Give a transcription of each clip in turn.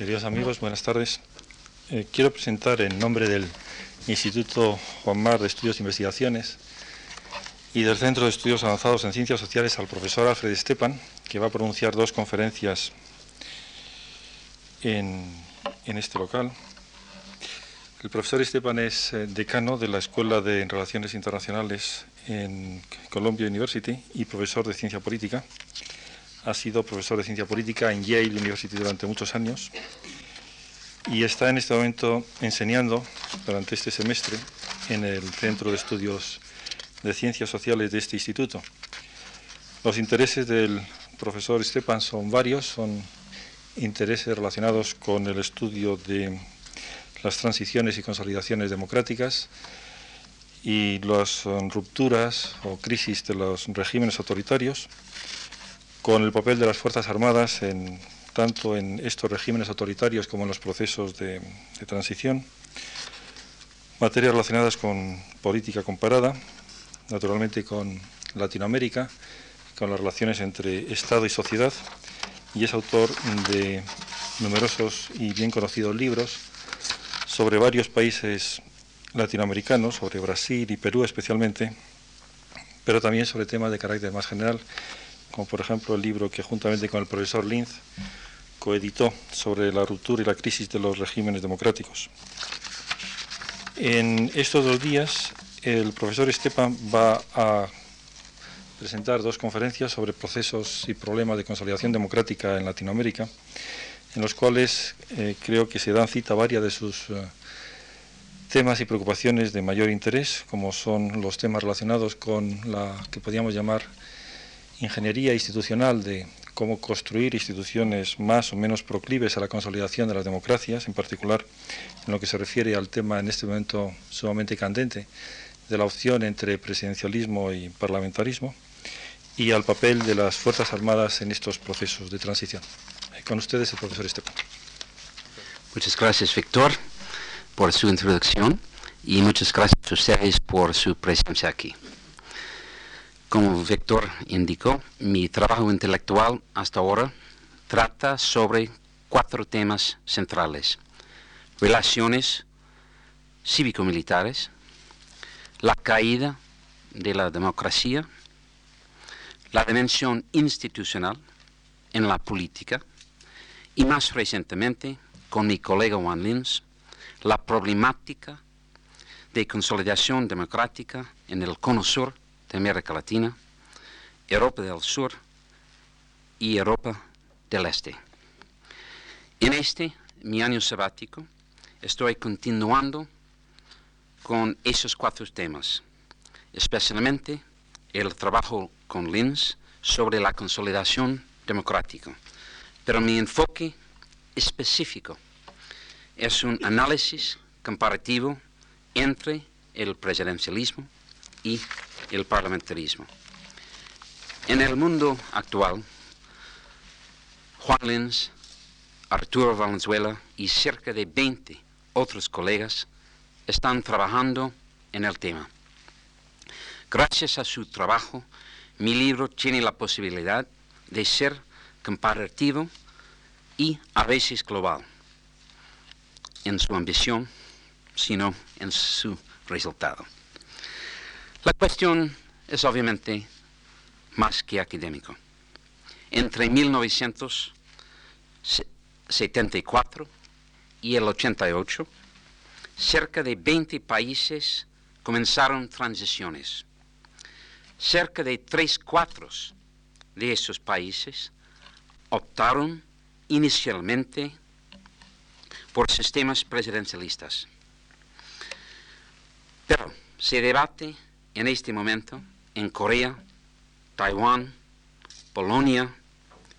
Queridos amigos, buenas tardes. Eh, quiero presentar en nombre del Instituto Juan Mar de Estudios e Investigaciones y del Centro de Estudios Avanzados en Ciencias Sociales al profesor Alfred Stepan, que va a pronunciar dos conferencias en, este local. El profesor Stepan es eh, decano de la Escuela de Relaciones Internacionales en Columbia University y profesor de Ciencia Política ha sido profesor de ciencia política en Yale University durante muchos años y está en este momento enseñando durante este semestre en el Centro de Estudios de Ciencias Sociales de este instituto. Los intereses del profesor Stepan son varios, son intereses relacionados con el estudio de las transiciones y consolidaciones democráticas y las rupturas o crisis de los regímenes autoritarios con el papel de las Fuerzas Armadas tanto en estos regímenes autoritarios como en los procesos de, transición, materias relacionadas con política comparada, naturalmente con Latinoamérica, con las relaciones entre Estado y sociedad, y es autor de numerosos y bien conocidos libros sobre varios países latinoamericanos, sobre Brasil y Perú especialmente, pero también sobre temas de carácter más general como por ejemplo el libro que juntamente con el profesor Linz coeditó sobre la ruptura y la crisis de los regímenes democráticos. En estos dos días el profesor Stepan va a presentar dos conferencias sobre procesos y problemas de consolidación democrática en Latinoamérica, en los cuales eh, creo que se dan cita varias de sus eh, temas y preocupaciones de mayor interés, como son los temas relacionados con la que podríamos llamar ingeniería institucional de cómo construir instituciones más o menos proclives a la consolidación de las democracias, en particular en lo que se refiere al tema en este momento sumamente candente de la opción entre presidencialismo y parlamentarismo, y al papel de las Fuerzas Armadas en estos procesos de transición. Eh, con ustedes el profesor Esteban. Muchas gracias, Víctor, por su introducción y muchas gracias a ustedes por su presencia aquí. Como Víctor indicó, mi trabajo intelectual hasta ahora trata sobre cuatro temas centrales. Relaciones cívico-militares, la caída de la democracia, la dimensión institucional en la política y más recientemente, con mi colega Juan Lins, la problemática de consolidación democrática en el cono de América Latina, Europa del Sur y Europa del Este. En este, mi año sabático, estoy continuando con esos cuatro temas, especialmente el trabajo con Linz sobre la consolidación democrática. Pero mi enfoque específico es un análisis comparativo entre el presidencialismo y el parlamentarismo. En el mundo actual, Juan Lenz, Arturo Valenzuela y cerca de 20 otros colegas están trabajando en el tema. Gracias a su trabajo, mi libro tiene la posibilidad de ser comparativo y a veces global en su ambición, sino en su resultado. La cuestión es obviamente más que académico. Entre 1974 y el 88, cerca de 20 países comenzaron transiciones. Cerca de tres cuartos de esos países optaron inicialmente por sistemas presidencialistas. Pero se debate en este momento en Corea, Taiwán, Polonia,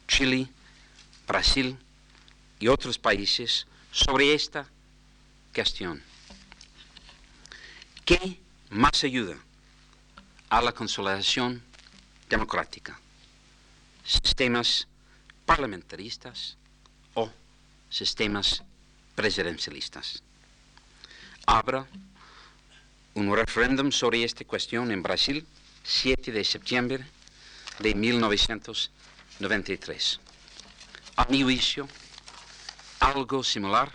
Chile, Brasil y otros países sobre esta cuestión. ¿Qué más ayuda a la consolidación democrática? ¿Sistemas parlamentaristas o sistemas presidencialistas? Habrá un referéndum sobre esta cuestión en Brasil, 7 de septiembre de 1993. A mi juicio, algo similar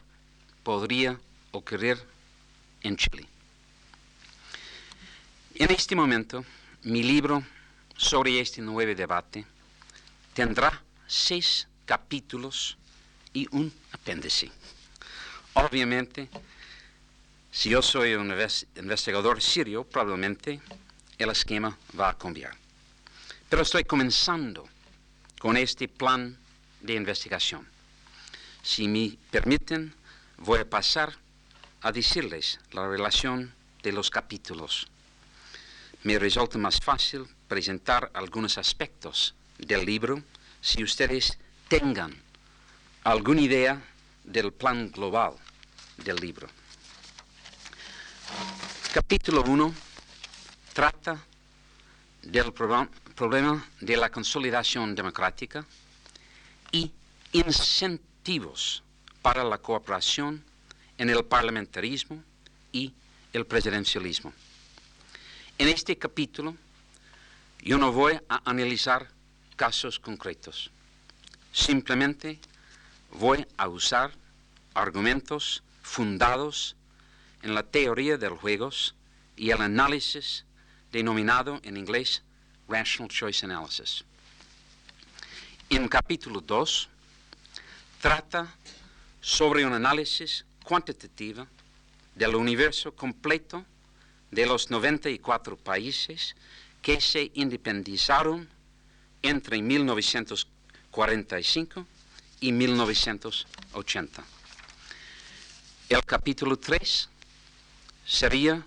podría ocurrir en Chile. En este momento, mi libro sobre este nuevo debate tendrá seis capítulos y un apéndice. Obviamente, si yo soy un investigador serio, probablemente el esquema va a cambiar. Pero estoy comenzando con este plan de investigación. Si me permiten, voy a pasar a decirles la relación de los capítulos. Me resulta más fácil presentar algunos aspectos del libro si ustedes tengan alguna idea del plan global del libro. Capítulo 1 trata del problema de la consolidación democrática y incentivos para la cooperación en el parlamentarismo y el presidencialismo. En este capítulo yo no voy a analizar casos concretos, simplemente voy a usar argumentos fundados en la teoría de los juegos y el análisis denominado en inglés Rational Choice Analysis. En capítulo 2 trata sobre un análisis cuantitativo del universo completo de los 94 países que se independizaron entre 1945 y 1980. El capítulo 3 sería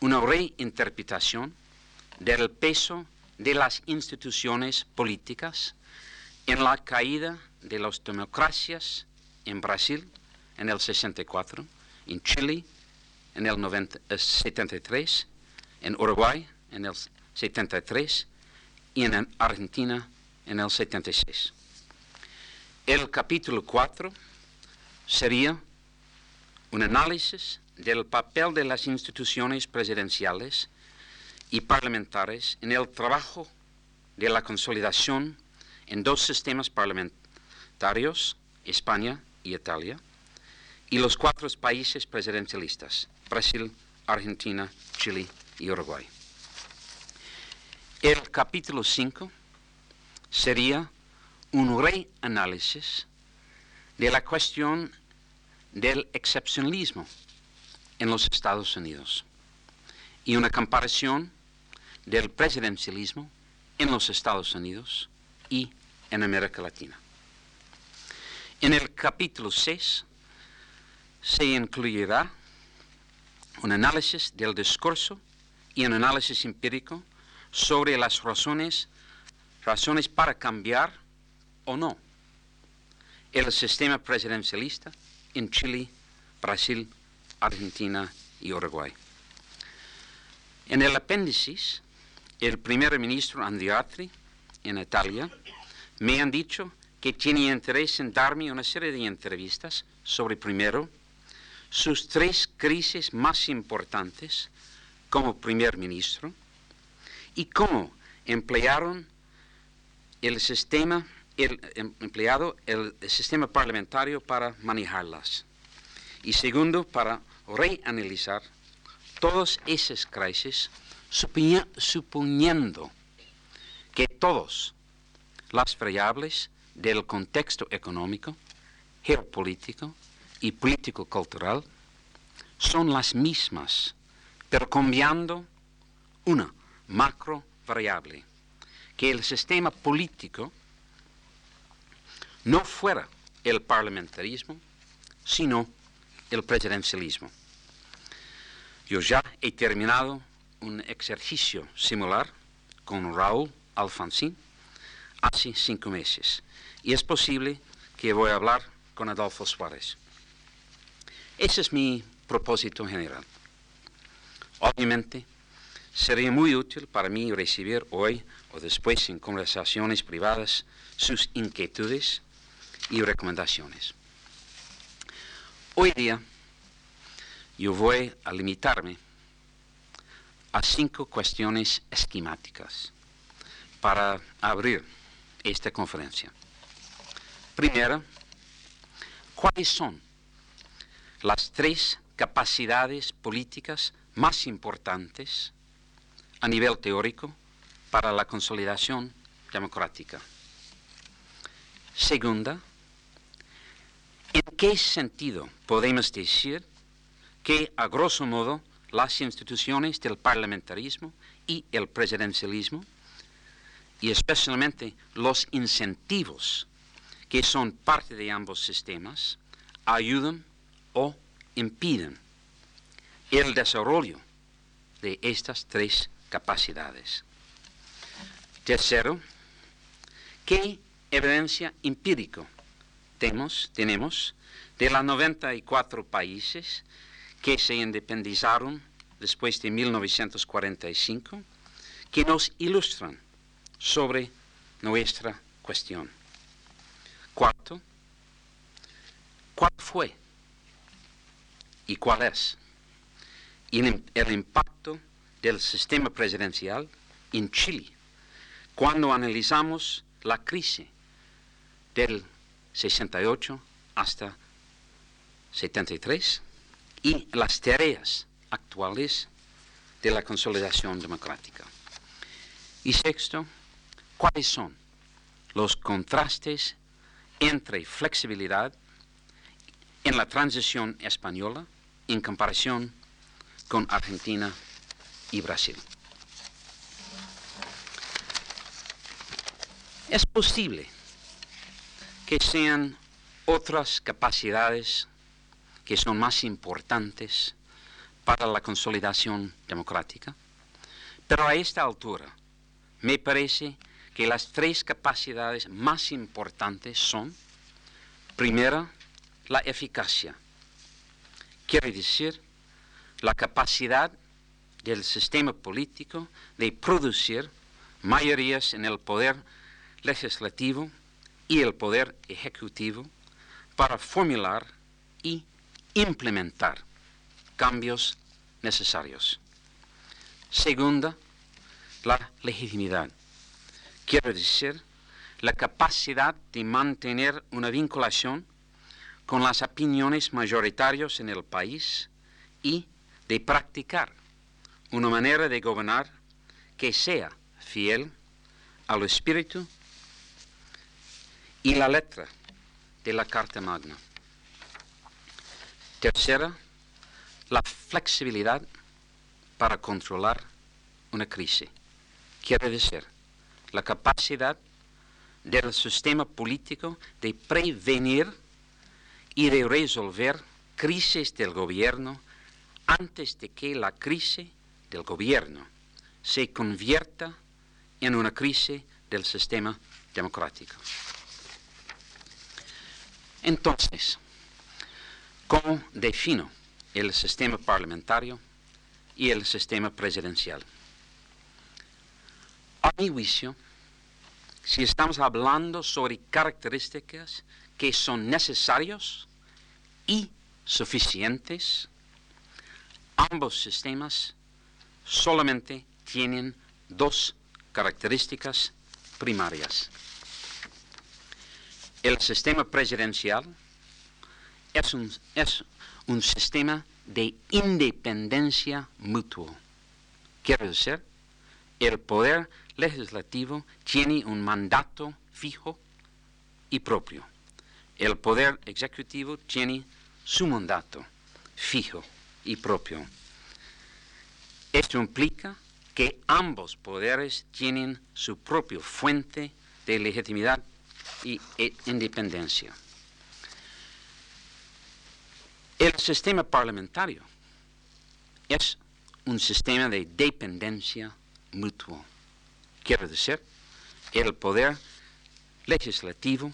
una reinterpretación del peso de las instituciones políticas en la caída de las democracias en Brasil en el 64, en Chile en el 73, en Uruguay en el 73 y en Argentina en el 76. El capítulo 4 sería un análisis del papel de las instituciones presidenciales y parlamentarias en el trabajo de la consolidación en dos sistemas parlamentarios, España y Italia, y los cuatro países presidencialistas, Brasil, Argentina, Chile y Uruguay. El capítulo 5 sería un reanálisis de la cuestión del excepcionalismo en los Estados Unidos y una comparación del presidencialismo en los Estados Unidos y en América Latina. En el capítulo 6 se incluirá un análisis del discurso y un análisis empírico sobre las razones, razones para cambiar o no el sistema presidencialista en Chile, Brasil, Argentina y Uruguay. En el apéndice, el primer ministro Andriatri en Italia me han dicho que tiene interés en darme una serie de entrevistas sobre primero sus tres crisis más importantes como primer ministro y cómo emplearon el sistema, el, em, empleado el sistema parlamentario para manejarlas. Y segundo, para reanalizar todas esas crisis, suponiendo que todas las variables del contexto económico, geopolítico y político-cultural son las mismas, pero cambiando una macro variable, que el sistema político no fuera el parlamentarismo, sino el presidencialismo. Yo ya he terminado un ejercicio similar con Raúl Alfonsín hace cinco meses y es posible que voy a hablar con Adolfo Suárez. Ese es mi propósito general. Obviamente, sería muy útil para mí recibir hoy o después en conversaciones privadas sus inquietudes y recomendaciones. Hoy día yo voy a limitarme a cinco cuestiones esquemáticas para abrir esta conferencia. Primera, ¿Cuáles son las tres capacidades políticas más importantes a nivel teórico para la consolidación democrática? Segunda, ¿en qué sentido podemos decir que, a grosso modo, las instituciones del parlamentarismo y el presidencialismo, y especialmente los incentivos que son parte de ambos sistemas, ayudan o impiden el desarrollo de estas tres capacidades. Tercero, ¿qué evidencia empírica tenemos, tenemos de los 94 países que se independizaron después de 1945 que nos ilustran sobre nuestra cuestión. Cuarto, ¿cuál fue y cuál es el impacto del sistema presidencial en Chile cuando analizamos la crisis del 68 hasta 73 y las tareas actuales de la consolidación democrática. Y sexto, ¿cuáles son los contrastes entre flexibilidad en la transición española en comparación con Argentina y Brasil? Es posible que sean otras capacidades que son más importantes para la consolidación democrática. Pero a esta altura me parece que las tres capacidades más importantes son, primera, la eficacia. Quiere decir, la capacidad del sistema político de producir mayorías en el poder legislativo y el poder ejecutivo para formular y implementar cambios necesarios. Segunda, la legitimidad. Quiero decir, la capacidad de mantener una vinculación con las opiniones mayoritarias en el país y de practicar una manera de gobernar que sea fiel al espíritu y la letra de la Carta Magna. Tercera, la flexibilidad para controlar una crisis. Quiere decir, la capacidad del sistema político de prevenir y de resolver crisis del gobierno antes de que la crisis del gobierno se convierta en una crisis del sistema democrático. Entonces, ¿Cómo defino el sistema parlamentario y el sistema presidencial? A mi juicio, si estamos hablando sobre características que son necesarios y suficientes, ambos sistemas solamente tienen dos características primarias. El sistema presidencial es un, es un sistema de independencia mutua. Quiere decir, el poder legislativo tiene un mandato fijo y propio. El poder ejecutivo tiene su mandato fijo y propio. Esto implica que ambos poderes tienen su propia fuente de legitimidad y e independencia. El sistema parlamentario es un sistema de dependencia mutua. Quiero decir, el poder legislativo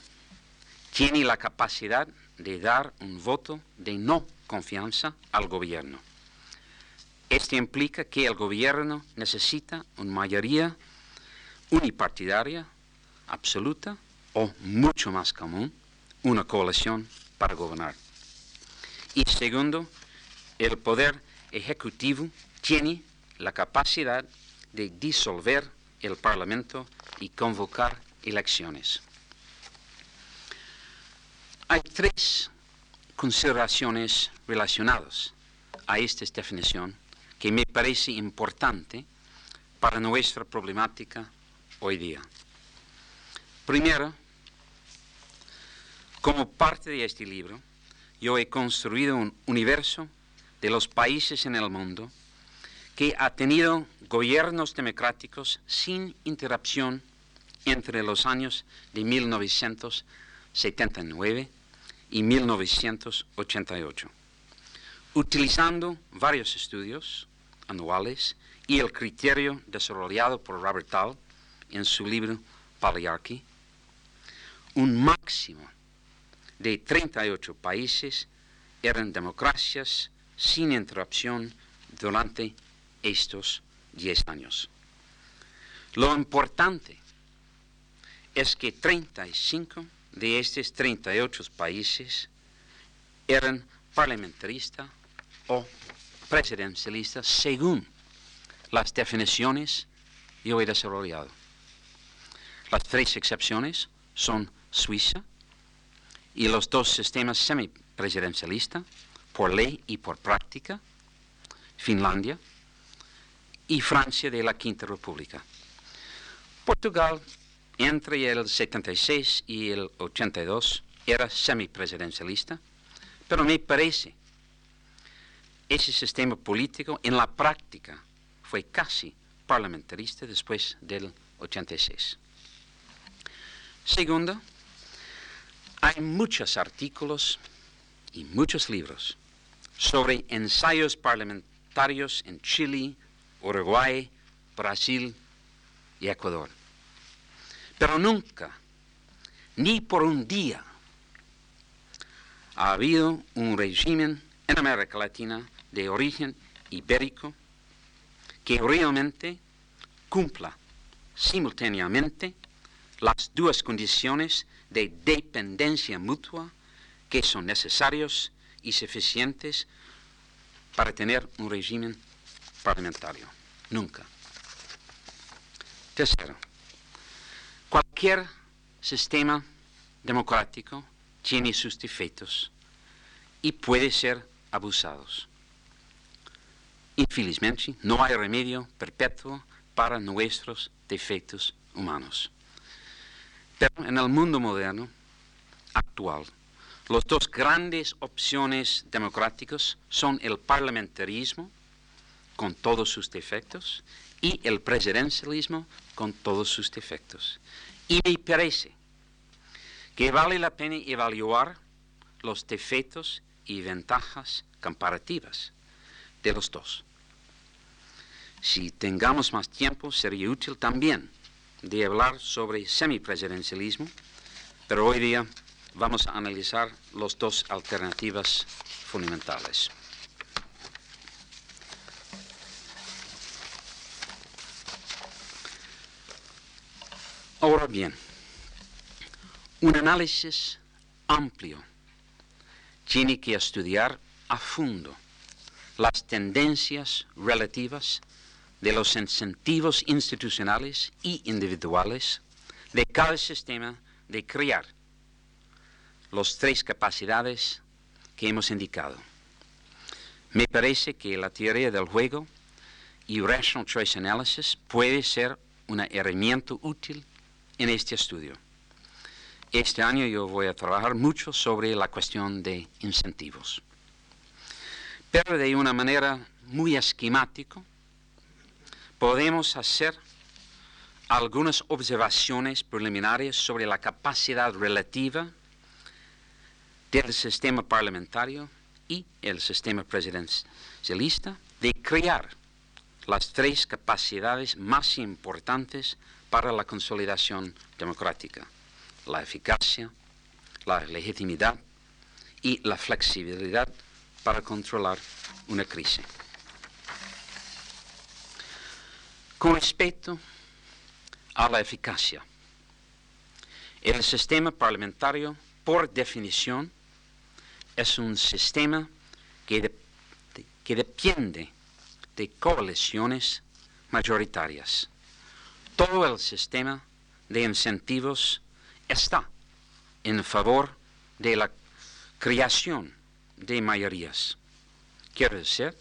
tiene la capacidad de dar un voto de no confianza al gobierno. Esto implica que el gobierno necesita una mayoría unipartidaria absoluta o mucho más común, una coalición para gobernar. Y segundo, el poder ejecutivo tiene la capacidad de disolver el Parlamento y convocar elecciones. Hay tres consideraciones relacionadas a esta definición que me parece importante para nuestra problemática hoy día. Primero, como parte de este libro, yo he construido un universo de los países en el mundo que ha tenido gobiernos democráticos sin interrupción entre los años de 1979 y 1988, utilizando varios estudios anuales y el criterio desarrollado por Robert Dahl en su libro Patriarchy, un máximo de 38 países eran democracias sin interrupción durante estos 10 años. Lo importante es que 35 de estos 38 países eran parlamentaristas o presidencialistas según las definiciones que yo he desarrollado. Las tres excepciones son Suiza y los dos sistemas semipresidencialistas, por ley y por práctica, Finlandia y Francia de la Quinta República. Portugal, entre el 76 y el 82, era semipresidencialista, pero me parece ese sistema político en la práctica fue casi parlamentarista después del 86. Segundo, hay muchos artículos y muchos libros sobre ensayos parlamentarios en Chile, Uruguay, Brasil y Ecuador. Pero nunca, ni por un día, ha habido un régimen en América Latina de origen ibérico que realmente cumpla simultáneamente las dos condiciones de dependencia mutua que son necesarios y suficientes para tener un régimen parlamentario. Nunca. Tercero, cualquier sistema democrático tiene sus defectos y puede ser abusados. Infelizmente, no hay remedio perpetuo para nuestros defectos humanos. En el mundo moderno, actual, las dos grandes opciones democráticas son el parlamentarismo, con todos sus defectos, y el presidencialismo, con todos sus defectos. Y me parece que vale la pena evaluar los defectos y ventajas comparativas de los dos. Si tengamos más tiempo, sería útil también de hablar sobre semipresidencialismo, pero hoy día vamos a analizar las dos alternativas fundamentales. Ahora bien, un análisis amplio tiene que estudiar a fondo las tendencias relativas de los incentivos institucionales y individuales de cada sistema de crear las tres capacidades que hemos indicado. Me parece que la teoría del juego y Rational Choice Analysis puede ser una herramienta útil en este estudio. Este año yo voy a trabajar mucho sobre la cuestión de incentivos, pero de una manera muy esquemática podemos hacer algunas observaciones preliminares sobre la capacidad relativa del sistema parlamentario y el sistema presidencialista de crear las tres capacidades más importantes para la consolidación democrática, la eficacia, la legitimidad y la flexibilidad para controlar una crisis. Con respecto a la eficacia, el sistema parlamentario, por definición, es un sistema que, depende de coaliciones mayoritarias. Todo el sistema de incentivos está en favor de la creación de mayorías. Quiero decir,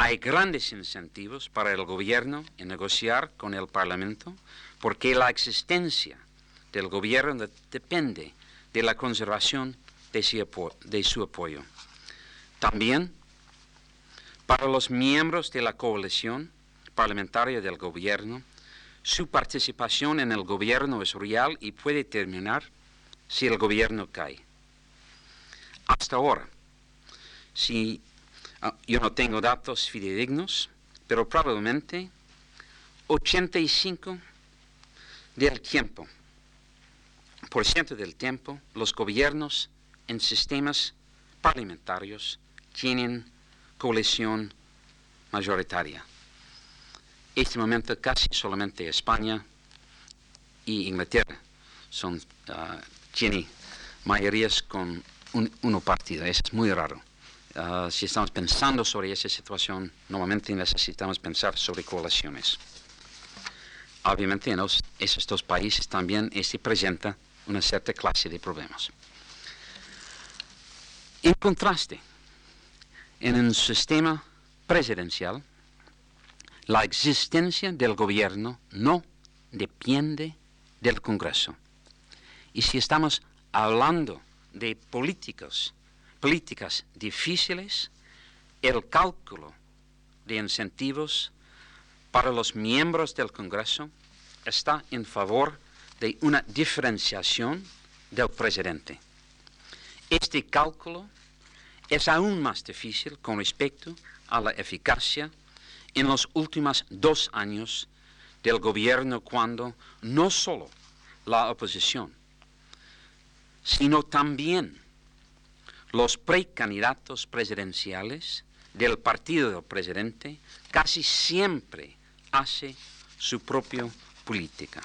hay grandes incentivos para el gobierno en negociar con el Parlamento porque la existencia del gobierno depende de la conservación de su, apoyo. También para los miembros de la coalición parlamentaria del gobierno, su participación en el gobierno es real y puede terminar si el gobierno cae. Hasta ahora, si yo no tengo datos fidedignos, pero probablemente 85 del tiempo, por ciento del tiempo, los gobiernos en sistemas parlamentarios tienen coalición mayoritaria. Este momento casi solamente España y Inglaterra son, uh, tienen mayorías con un, uno partido. Eso es muy raro. Uh, si estamos pensando sobre esa situación, normalmente necesitamos pensar sobre coaliciones. Obviamente en esos dos países también se presenta una cierta clase de problemas. En contraste, en un sistema presidencial, la existencia del gobierno no depende del Congreso. Y si estamos hablando de políticas, políticas difíciles, el cálculo de incentivos para los miembros del Congreso está en favor de una diferenciación del presidente. Este cálculo es aún más difícil con respecto a la eficacia en los últimos dos años del gobierno cuando no solo la oposición, sino también los precandidatos presidenciales del partido del presidente casi siempre hace su propia política.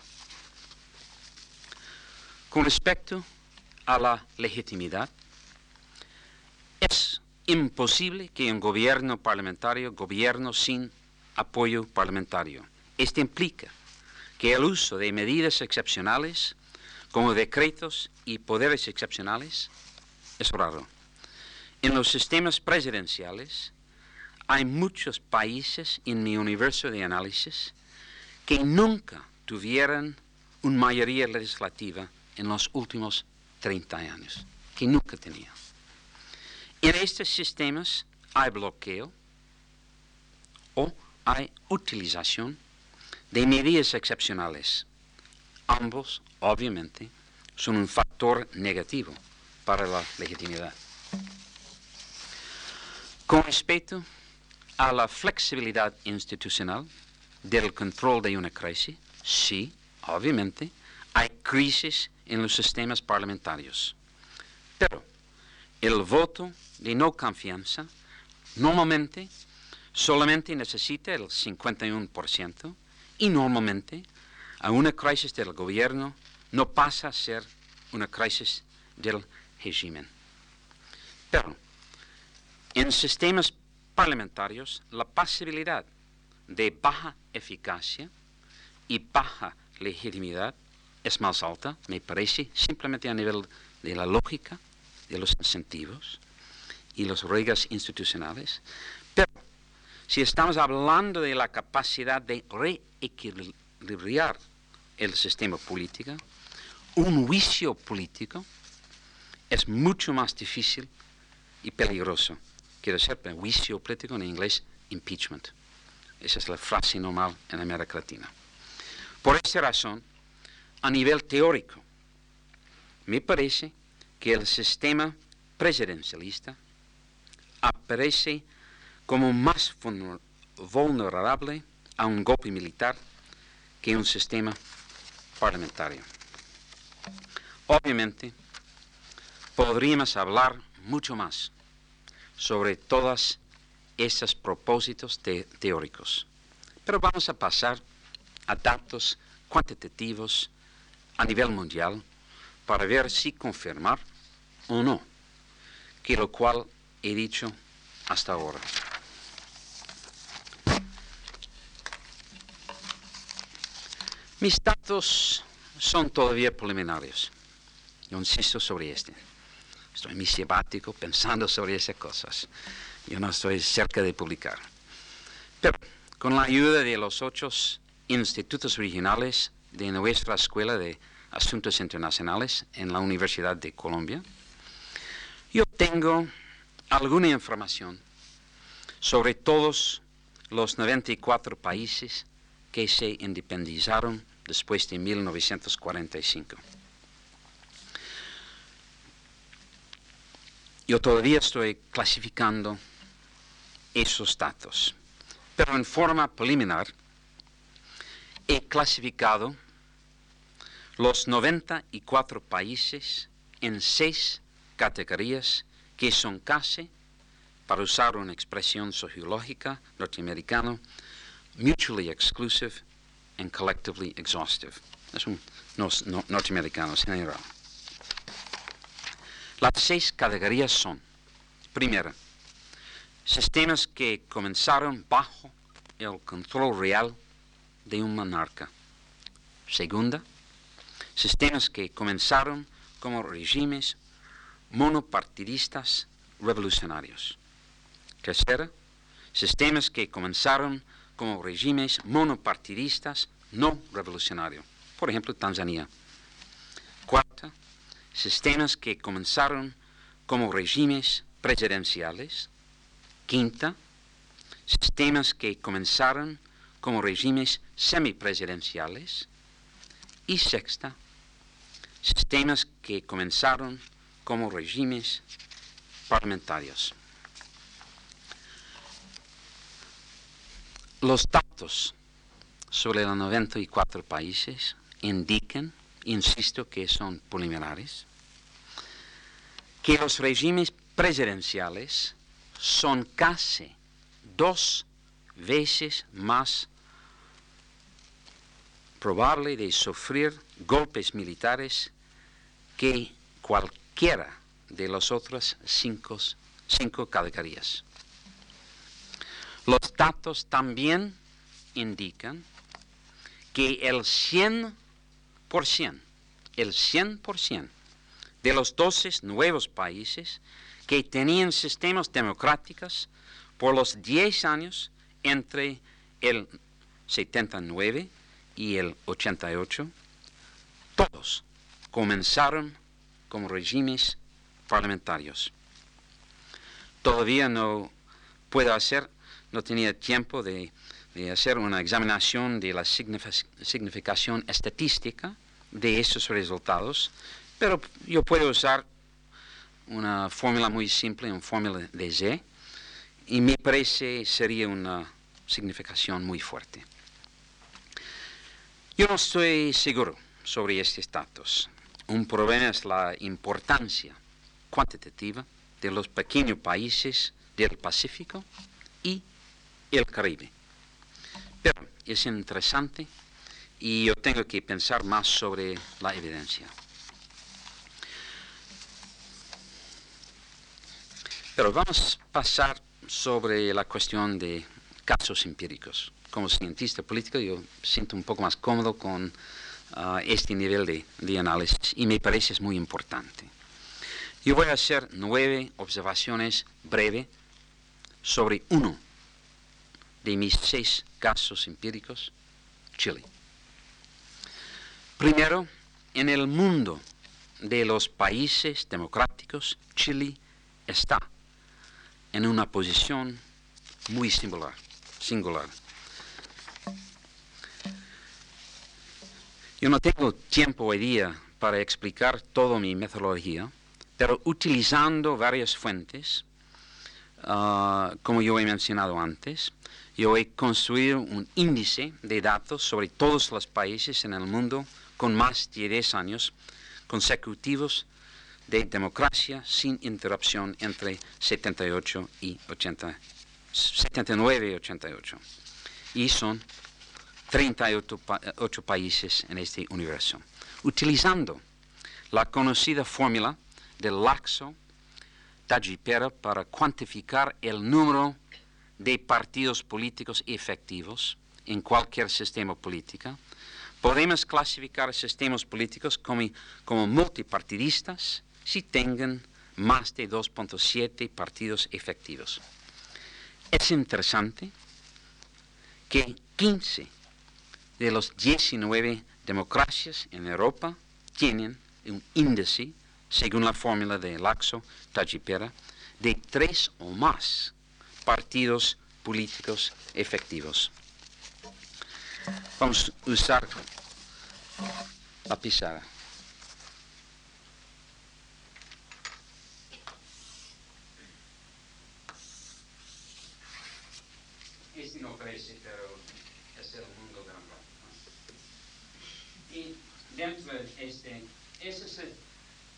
Con respecto a la legitimidad, es imposible que un gobierno parlamentario gobierne sin apoyo parlamentario. Esto implica que el uso de medidas excepcionales, como decretos y poderes excepcionales, es raro. En los sistemas presidenciales hay muchos países en mi universo de análisis que nunca tuvieran una mayoría legislativa en los últimos 30 años, que nunca tenía. En estos sistemas hay bloqueo o hay utilización de medidas excepcionales. Ambos, obviamente, son un factor negativo para la legitimidad. Con respecto a la flexibilidad institucional del control de una crisis, sí, obviamente, hay crisis en los sistemas parlamentarios. Pero el voto de no confianza normalmente solamente necesita el 51% y normalmente a una crisis del gobierno no pasa a ser una crisis del régimen. Pero en sistemas parlamentarios la posibilidad de baja eficacia y baja legitimidad es más alta, me parece, simplemente a nivel de la lógica, de los incentivos y las reglas institucionales. Pero si estamos hablando de la capacidad de reequilibrar el sistema político, un juicio político es mucho más difícil y peligroso. Quiero decir, juicio político en inglés, impeachment. Esa es la frase normal en América Latina. Por esta razón, a nivel teórico, me parece que el sistema presidencialista aparece como más vulnerable a un golpe militar que un sistema parlamentario. Obviamente, podríamos hablar mucho más sobre todos estos propósitos teóricos, pero vamos a pasar a datos cuantitativos a nivel mundial para ver si confirmar o no que lo cual he dicho hasta ahora. Mis datos son todavía preliminares. Yo insisto sobre este. Estoy en mi sabático pensando sobre esas cosas. Yo no estoy cerca de publicar. Pero con la ayuda de los ocho institutos regionales de nuestra Escuela de Asuntos Internacionales en la Universidad de Colombia, yo tengo alguna información sobre todos los 94 países que se independizaron después de 1945. Yo todavía estoy clasificando esos datos, pero en forma preliminar he clasificado los 94 países en seis categorías que son casi, para usar una expresión sociológica norteamericana, mutually exclusive and collectively exhaustive. Es un norteamericano en general. Las seis categorías son, primera, sistemas que comenzaron bajo el control real de un monarca. Segunda, sistemas que comenzaron como regímenes monopartidistas revolucionarios. Tercera, sistemas que comenzaron como regímenes monopartidistas no revolucionarios. Por ejemplo, Tanzania. Cuarta, sistemas que comenzaron como regímenes presidenciales. Quinta, sistemas que comenzaron como regímenes semipresidenciales. Y sexta, sistemas que comenzaron como regímenes parlamentarios. Los datos sobre los 94 países indican, insisto que son preliminares, que los regímenes presidenciales son casi dos veces más probable de sufrir golpes militares que cualquiera de las otras cinco, cinco categorías. Los datos también indican que el 100%, el 100% de los 12 nuevos países que tenían sistemas democráticos por los 10 años entre el 79 y el 88, todos comenzaron como regímenes parlamentarios. Todavía no puedo hacer, no tenía tiempo de, hacer una examinación de la significación estadística de esos resultados, pero yo puedo usar una fórmula muy simple, una fórmula de Z, y me parece sería una significación muy fuerte. Yo no estoy seguro sobre estos datos. Un problema es la importancia cuantitativa de los pequeños países del Pacífico y el Caribe. Pero es interesante y yo tengo que pensar más sobre la evidencia. Pero vamos a pasar sobre la cuestión de casos empíricos. Como cientista político yo siento un poco más cómodo con ah, este nivel de, de análisis y me parece muy importante. Yo voy a hacer nueve observaciones breves sobre uno de mis seis casos empíricos, Chile. Primero, en el mundo de los países democráticos, Chile está en una posición muy singular. singular. Yo no tengo tiempo hoy día para explicar toda mi metodología, pero utilizando varias fuentes, ah, como yo he mencionado antes, yo he construido un índice de datos sobre todos los países en el mundo con más de 10 años consecutivos de democracia sin interrupción entre 78 y 80, 79 y 88. Y son 38 países en este universo. Utilizando la conocida fórmula del laxo Tajipera para cuantificar el número de partidos políticos efectivos en cualquier sistema político, podemos clasificar sistemas políticos como, multipartidistas si tengan más de 2.7 partidos efectivos. Es interesante que 15 de los 19 democracias en Europa tienen un índice, según la fórmula de Laxo Tajipera, de tres o más partidos políticos efectivos. Vamos a usar la pizarra. Este no parece, pero es el mundo democrático. Y dentro de este, ese es el-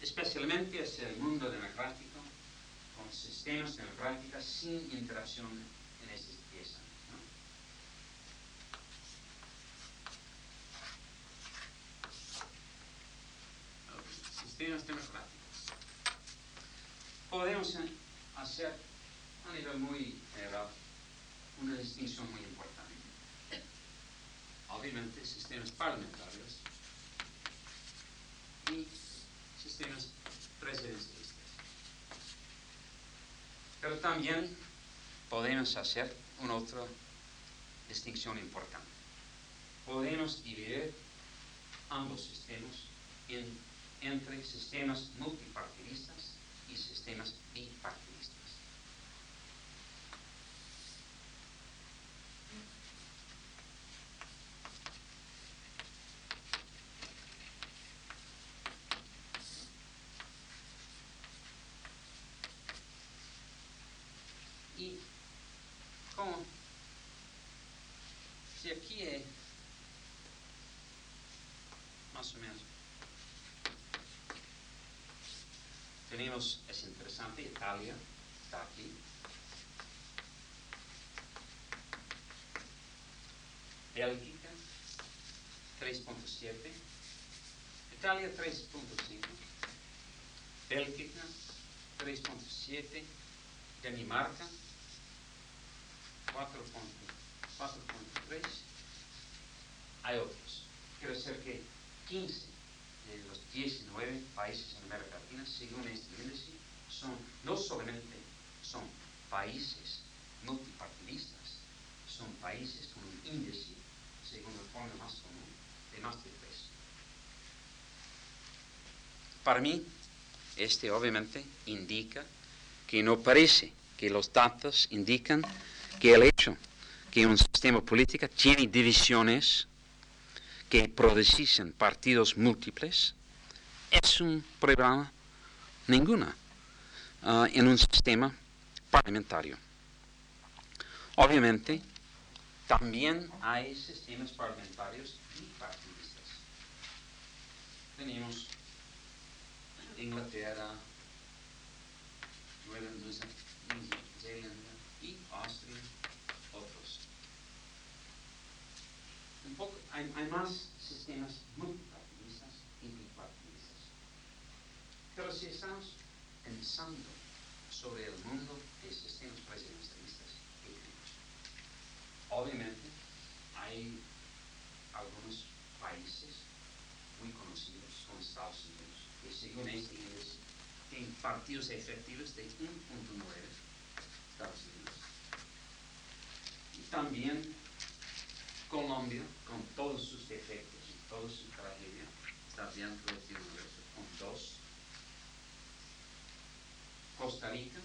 especialmente es el mundo democrático, con sistemas democráticos sin interacción en esas piezas. ¿no? Sistemas democráticos. Podemos eh, hacer a nivel muy general una distinción muy importante. Obviamente, sistemas parlamentarios y sistemas presidencialistas. Pero también podemos hacer una otra distinción importante. Podemos dividir ambos sistemas en- entre sistemas multipartidistas y sistemas bipartidistas. Y como si aquí es más o menos tenemos, es interesante, Italia está aquí. Bélgica 3.7, Italia 3.5, Bélgica 3.7, Dinamarca 4.3, hay otros. Quiero decir que 15 de los 19 países en América Latina, según este índice, son, no solamente son países multipartidistas, son países con un índice, según la forma más común, de más de 3. Para mí, este obviamente indica que no parece que los datos indican que el hecho que un sistema político tiene divisiones que producen partidos múltiples es un problema ninguna ah, en un sistema parlamentario. Obviamente, también hay sistemas parlamentarios bipartidistas. Tenemos Inglaterra, Nueva Zelanda y Austria, otros. Un poco, hay, hay más sistemas multipartidistas y bipartidistas. Pero estamos pensando sobre el mundo de sistemas presidencialistas, ¿qué tenemos? Obviamente, hay algunos países muy conocidos, como Estados Unidos, que según índice tienen partidos efectivos de 1.9 Estados Unidos. Y también Colombia, con todos sus defectos y toda su tragedia, está dentro de este universo, con dos. Costa Rica,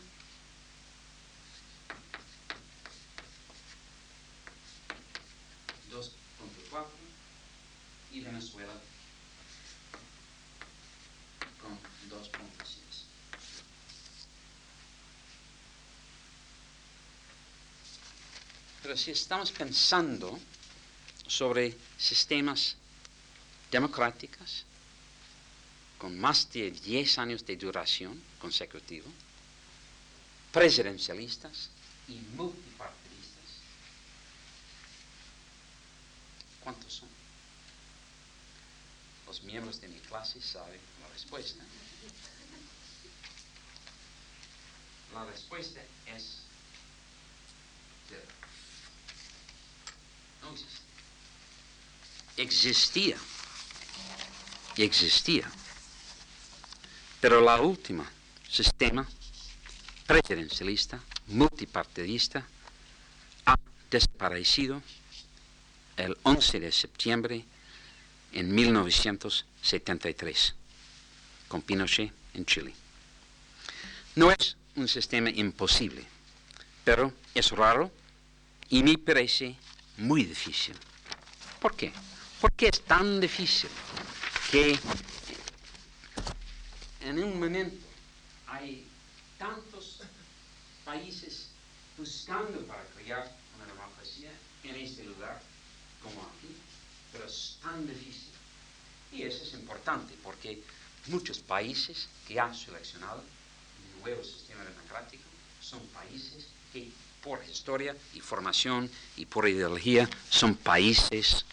cuatro y Venezuela con 2.6. Pero si estamos pensando sobre sistemas democráticos con más de 10 años de duración consecutivo, presidencialistas y multipartidistas, ¿cuántos son? Los miembros de mi clase saben la respuesta. La respuesta es. No existe. Existía. Existía. Pero la última sistema presidencialista, multipartidista, ha desaparecido el 11 de septiembre en 1973 con Pinochet en Chile. No es un sistema imposible, pero es raro y me parece muy difícil. ¿Por qué? ¿Por qué es tan difícil que en un momento hay tantos países buscando para crear una democracia en este lugar como aquí, pero es tan difícil. Y eso es importante porque muchos países que han seleccionado un nuevo sistema democrático son países que por historia y formación y por ideología son países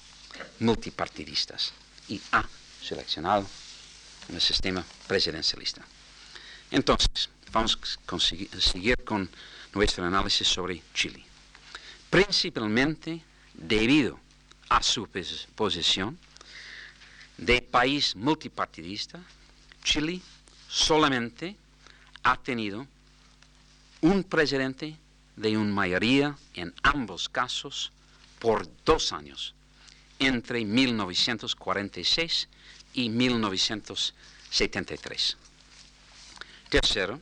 multipartidistas y ha seleccionado un sistema presidencialista. Entonces, vamos a seguir con nuestro análisis sobre Chile. Principalmente debido a su posición de país multipartidista, Chile solamente ha tenido un presidente de una mayoría en ambos casos por dos años, entre 1946 y 1973. Tercero,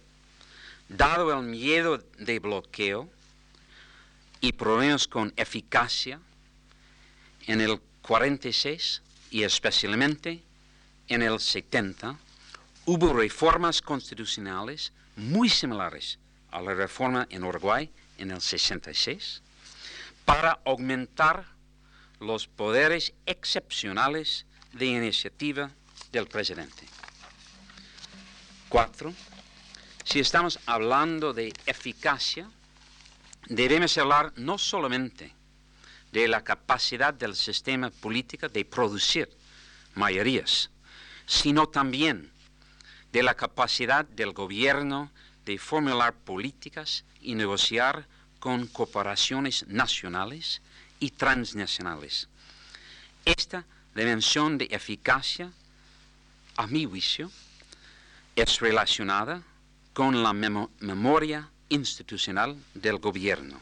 dado el miedo de bloqueo y problemas con eficacia en el 46 y especialmente en el 70, hubo reformas constitucionales muy similares a la reforma en Uruguay en el 66 para aumentar los poderes excepcionales de iniciativa del presidente. Cuatro, si estamos hablando de eficacia, debemos hablar no solamente de la capacidad del sistema político de producir mayorías, sino también de la capacidad del gobierno de formular políticas y negociar con corporaciones nacionales y transnacionales. Esta dimensión de eficacia, a mi juicio, es relacionada con la memoria institucional del gobierno.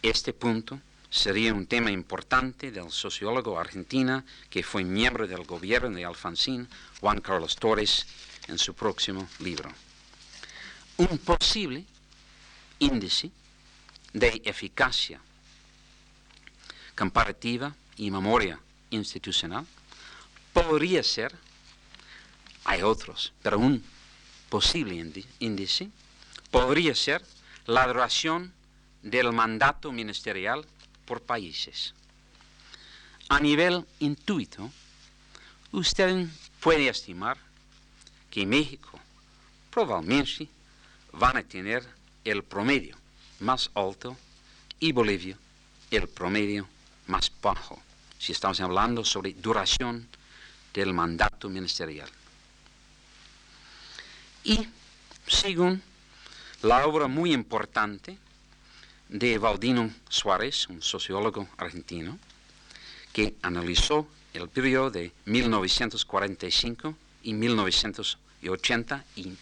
Este punto sería un tema importante del sociólogo argentino que fue miembro del gobierno de Alfonsín, Juan Carlos Torres, en su próximo libro. Un posible índice de eficacia comparativa y memoria institucional podría ser, hay otros, pero un posible índice podría ser la duración del mandato ministerial por países. A nivel intuito, usted puede estimar que México probablemente van a tener el promedio más alto y Bolivia el promedio más bajo, si estamos hablando sobre duración del mandato ministerial. Y según la obra muy importante de Valdino Suárez, un sociólogo argentino, que analizó el periodo de 1945 y 1980 y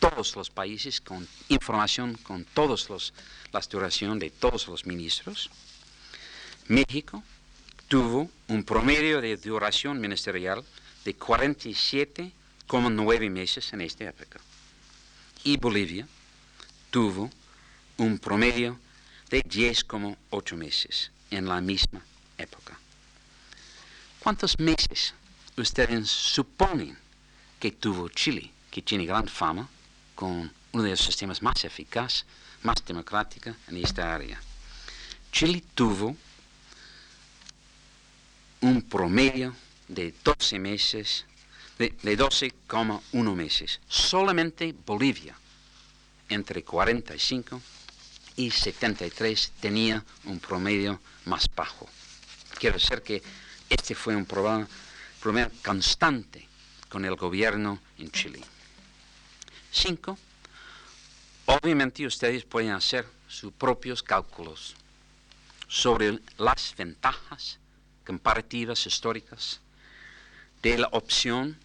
todos los países con información con todos los las duración de todos los ministros. México tuvo un promedio de duración ministerial de 47 como nueve meses en esta época. Y Bolivia tuvo un promedio de 10 como ocho meses en la misma época. ¿Cuántos meses ustedes suponen que tuvo Chile, que tiene gran fama, con uno de los sistemas más eficaces, más democráticos en esta área? Chile tuvo un promedio de 12 meses de, 12,1 meses. Solamente Bolivia, entre 45 y 73, tenía un promedio más bajo. Quiero decir que este fue un problema, problema constante con el gobierno en Chile. Cinco, obviamente ustedes pueden hacer sus propios cálculos sobre las ventajas comparativas históricas de la opción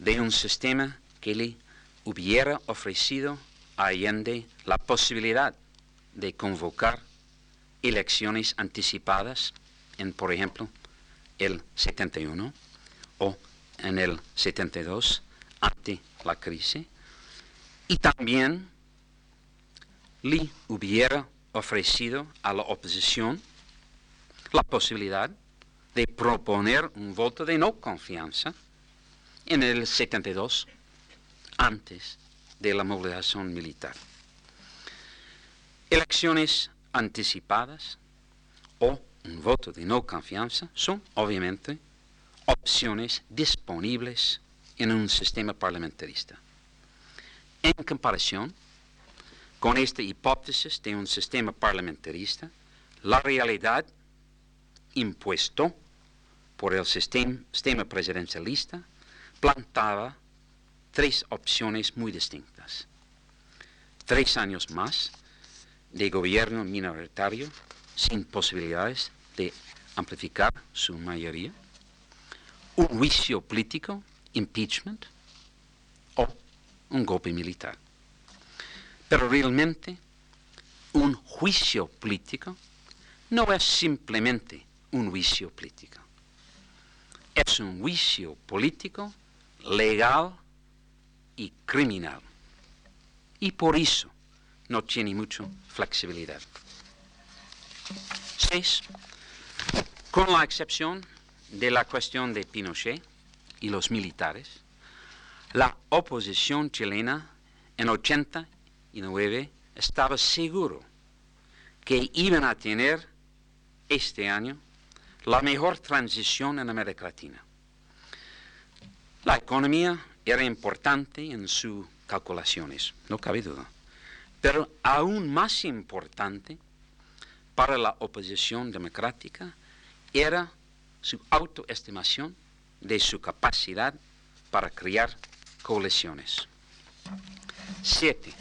de un sistema que le hubiera ofrecido a Allende la posibilidad de convocar elecciones anticipadas en, por ejemplo, el 71 o en el 72 ante la crisis y también le hubiera ofrecido a la oposición la posibilidad de proponer un voto de no confianza en el 72 antes de la movilización militar. Elecciones anticipadas o un voto de no confianza son obviamente opciones disponibles en un sistema parlamentarista. En comparación con esta hipótesis de un sistema parlamentarista, la realidad impuesto por el sistema, sistema presidencialista plantaba tres opciones muy distintas. Tres años más de gobierno minoritario sin posibilidades de amplificar su mayoría, un juicio político, impeachment, o un golpe militar. Pero realmente un juicio político no es simplemente un juicio político. Es un juicio político legal y criminal. Y por eso no tiene mucha flexibilidad. Seis, con la excepción de la cuestión de Pinochet y los militares, la oposición chilena en 89 estaba seguro que iban a tener este año la mejor transición en América Latina. La economía era importante en sus calculaciones, no cabe duda, pero aún más importante para la oposición democrática era su autoestimación de su capacidad para crear coaliciones. Siete.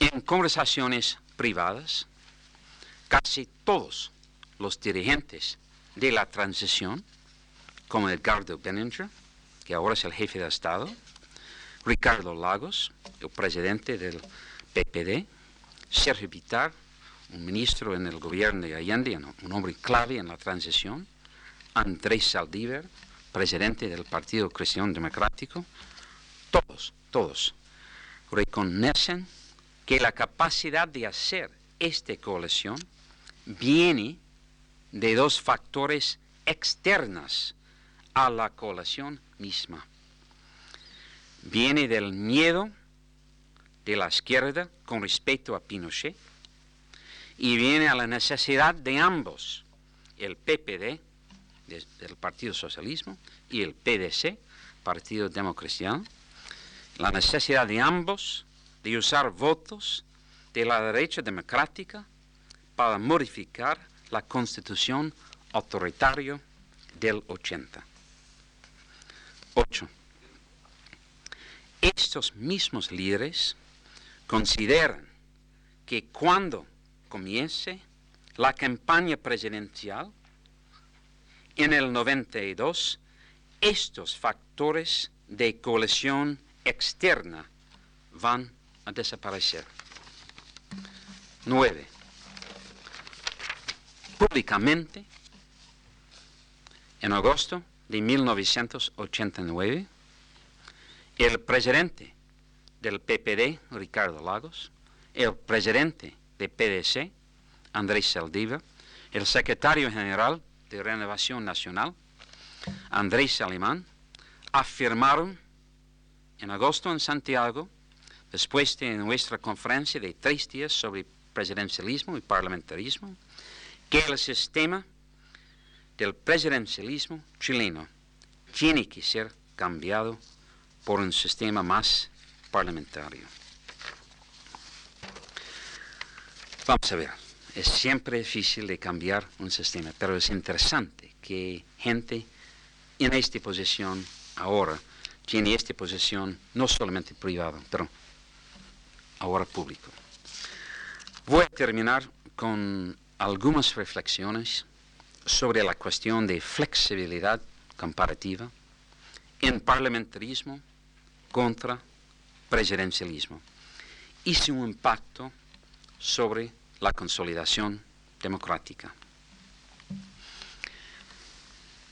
En conversaciones privadas, casi todos los dirigentes de la transición, como Edgardo Benninger, que ahora es el jefe de Estado, Ricardo Lagos, el presidente del PPD, Sergio Vitar, un ministro en el gobierno de Allende, un hombre clave en la transición, Andrés Saldívar, presidente del Partido Cristiano Democrático, todos, todos reconocen que la capacidad de hacer esta coalición viene de dos factores externos a la coalición misma. Viene del miedo de la izquierda con respecto a Pinochet y viene a la necesidad de ambos, el PPD, del Partido Socialismo, y el PDC, Partido Democristiano, la necesidad de ambos de usar votos de la derecha democrática para modificar la constitución autoritaria del 80. 8. Estos mismos líderes consideran que cuando comience la campaña presidencial en el 92, estos factores de coalición externa van a desaparecer. 9 públicamente en agosto de 1989, el presidente del PPD, Ricardo Lagos, el presidente de PDC, Andrés Saldívar, el secretario general de Renovación Nacional, Andrés Alemán, afirmaron en agosto en Santiago, después de nuestra conferencia de tres días sobre presidencialismo y parlamentarismo, que el sistema del presidencialismo chileno tiene que ser cambiado por un sistema más parlamentario. Vamos a ver, es siempre difícil de cambiar un sistema, pero es interesante que gente en esta posición ahora tiene esta posición no solamente privada, pero ahora público. Voy a terminar con algunas reflexiones sobre la cuestión de flexibilidad comparativa en parlamentarismo contra presidencialismo y su impacto sobre la consolidación democrática.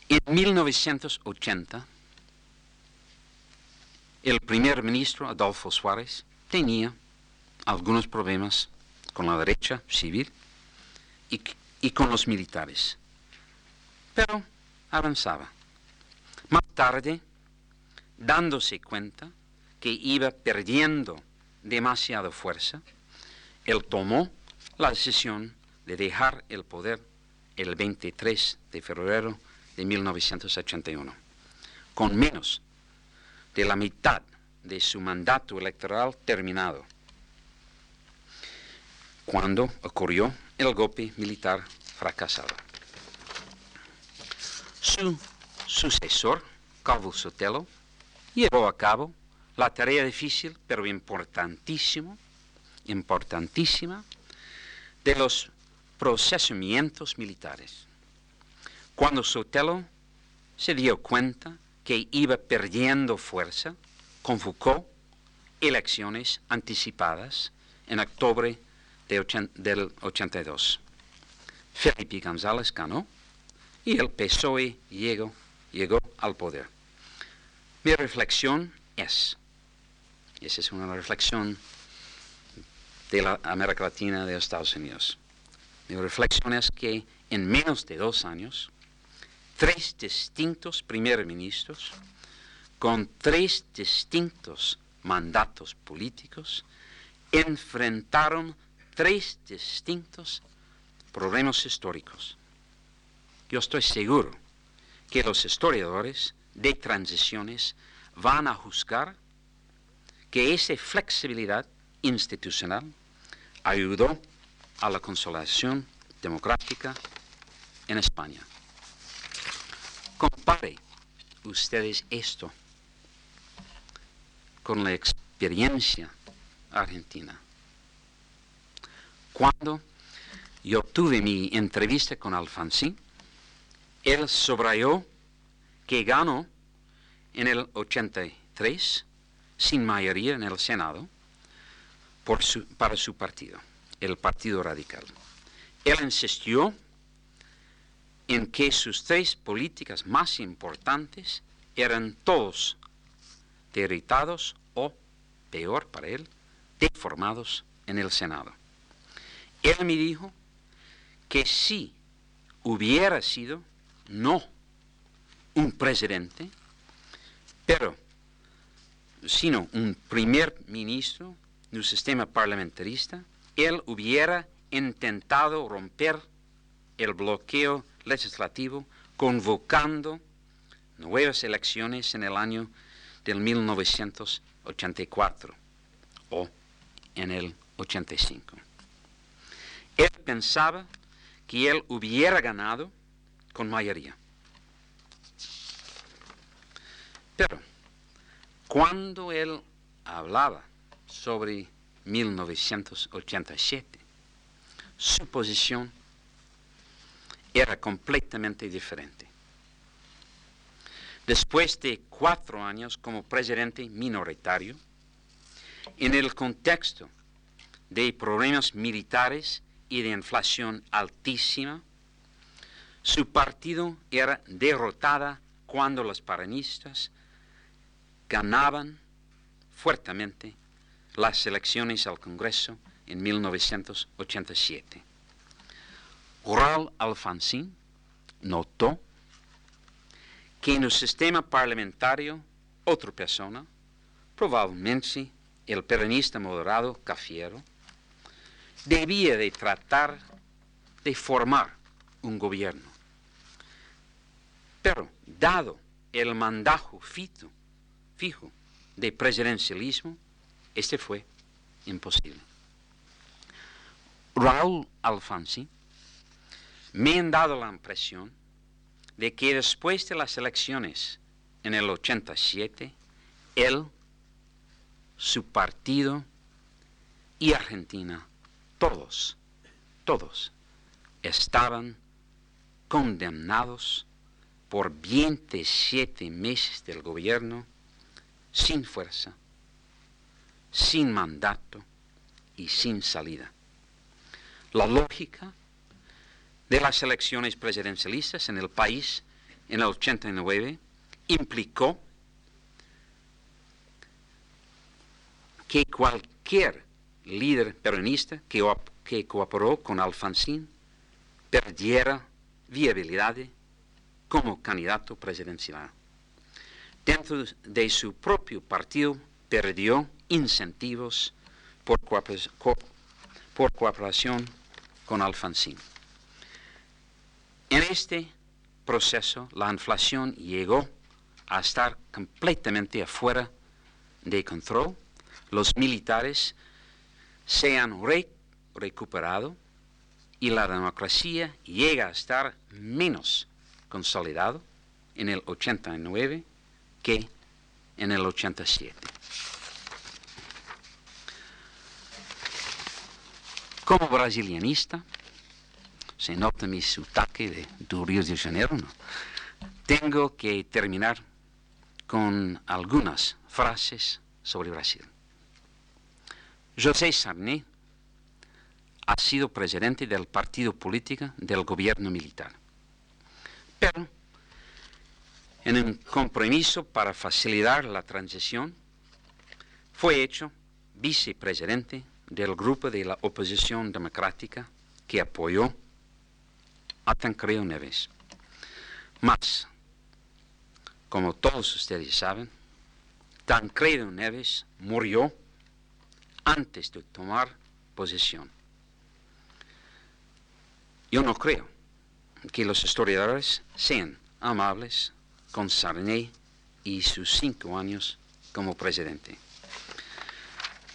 En 1980, el primer ministro Adolfo Suárez tenía algunos problemas con la derecha civil y, y con los militares, pero avanzaba. Más tarde, dándose cuenta que iba perdiendo demasiada fuerza, él tomó la decisión de dejar el poder el 23 de febrero de 1981, con menos de la mitad de su mandato electoral terminado, cuando ocurrió el golpe militar fracasado. Su sucesor, Calvo Sotelo, llevó a cabo la tarea difícil pero importantísima, importantísima de los procesamientos militares. Cuando Sotelo se dio cuenta que iba perdiendo fuerza, convocó elecciones anticipadas en octubre de del 82. Felipe González ganó y el PSOE llegó, llegó al poder. Mi reflexión es, esa es una reflexión de la América Latina de Estados Unidos, mi reflexión es que en menos de dos años, tres distintos primeros ministros con tres distintos mandatos políticos enfrentaron tres distintos problemas históricos. Yo estoy seguro que los historiadores de transiciones van a juzgar que esa flexibilidad institucional ayudó a la consolidación democrática en España. Compare ustedes esto con la experiencia argentina. Cuando yo tuve mi entrevista con Alfonsín, él subrayó que ganó en el 83 sin mayoría en el Senado para su partido, el Partido Radical. Él insistió en que sus tres políticas más importantes eran todos derritados o, peor para él, deformados en el Senado. Él me dijo que si hubiera sido no un presidente, pero sino un primer ministro de un sistema parlamentarista, él hubiera intentado romper el bloqueo legislativo convocando nuevas elecciones en el año del 1984 o en el 85. Él pensaba que él hubiera ganado con mayoría. Pero cuando él hablaba sobre 1987, su posición era completamente diferente. Después de cuatro años como presidente minoritario, en el contexto de problemas militares y de inflación altísima, su partido era derrotada cuando los paranistas ganaban fuertemente las elecciones al Congreso en 1987. Raúl Alfonsín notó que en el sistema parlamentario otra persona, probablemente el peronista moderado Cafiero, debía de tratar de formar un gobierno. Pero, dado el mandato fito, fijo de presidencialismo, este fue imposible. Raúl Alfonsín me han dado la impresión de que después de las elecciones en el 87, él, su partido y Argentina, todos, todos, estaban condenados por 27 meses del gobierno sin fuerza, sin mandato y sin salida. La lógica de las elecciones presidencialistas en el país en el 89 implicó que cualquier líder peronista que, que cooperó con Alfonsín perdiera viabilidad como candidato presidencial. Dentro de su propio partido perdió incentivos por, cooperación con Alfonsín. En este proceso la inflación llegó a estar completamente afuera de control. Los militares se han recuperado y la democracia llega a estar menos consolidado en el 89 que en el 87. Como brasilianista, se nota mi sutaque de, Río de Janeiro, tengo que terminar con algunas frases sobre Brasil. José Sarney ha sido presidente del partido político del gobierno militar, pero en un compromiso para facilitar la transición, fue hecho vicepresidente del grupo de la oposición democrática que apoyó a Tancredo Neves. Más, como todos ustedes saben, Tancredo Neves murió antes de tomar posesión. Yo no creo que los historiadores sean amables con Sarney y sus cinco años como presidente.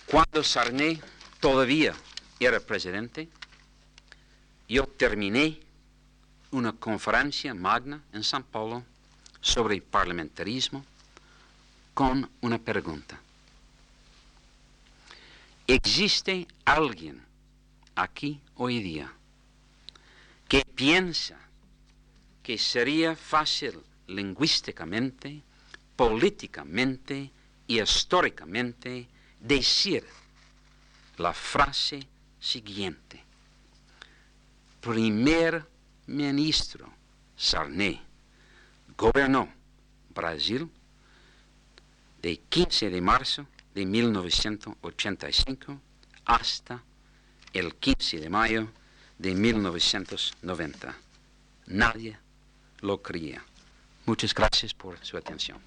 Cuando Sarney todavía era presidente, yo terminé una conferencia magna en San Paulo sobre parlamentarismo con una pregunta. ¿Existe alguien aquí hoy día que piensa que sería fácil lingüísticamente, políticamente y históricamente decir la frase siguiente. Primer ministro Sarney gobernó Brasil de 15 de marzo de 1985 hasta el 15 de mayo de 1990. Nadie lo creía. Muchas gracias por su atención.